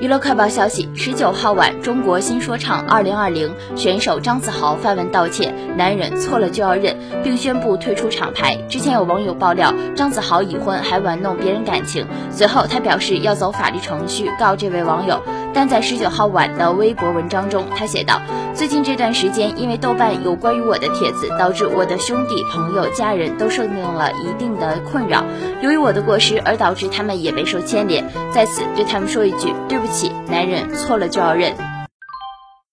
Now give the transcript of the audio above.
娱乐快报消息：十九号晚，中国新说唱二零二零选手张子豪发文道歉，男人错了就要认，并宣布退出厂牌。之前有网友爆料，张子豪已婚还玩弄别人感情，随后他表示要走法律程序告这位网友。但在十九号晚的微博文章中，他写道：“最近这段时间，因为豆瓣有关于我的帖子，导致我的兄弟、朋友、家人都受到了一定的困扰。由于我的过失，而导致他们也备受牵连。在此对他们说一句对不起，男人错了就要认。”